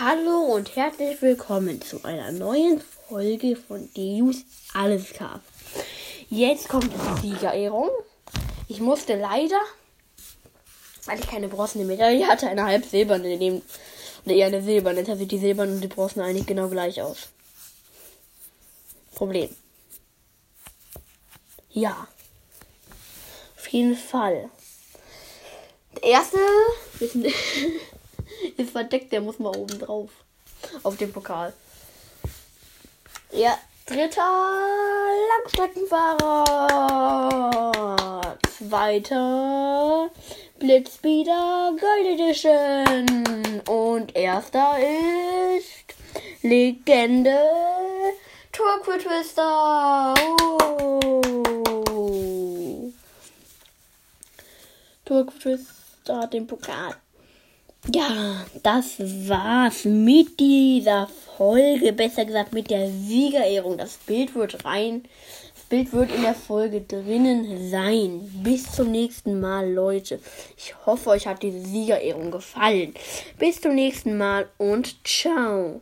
Hallo und herzlich willkommen zu einer neuen Folge von Deus Alles Cast. Jetzt kommt die Siegerehrung. Ich musste leider, weil ich keine bronzene Medaille hatte, eine halb silberne nehmen. Oder eher eine silberne. Jetzt sieht die silberne und die bronzene eigentlich genau gleich aus. Problem. Ja. Auf jeden Fall. Der erste ist verdeckt, der muss mal oben drauf. Auf dem Pokal. Ja, dritter Langstreckenfahrer. Zweiter Blitzspeeder Gold Edition. Und erster ist Legende Turquo Twister. Oh. Turquo Twister hat den Pokal. Ja, das war's mit dieser Folge, besser gesagt mit der Siegerehrung. Das Bild wird rein, das Bild wird in der Folge drinnen sein. Bis zum nächsten Mal, Leute. Ich hoffe, euch hat diese Siegerehrung gefallen. Bis zum nächsten Mal und ciao.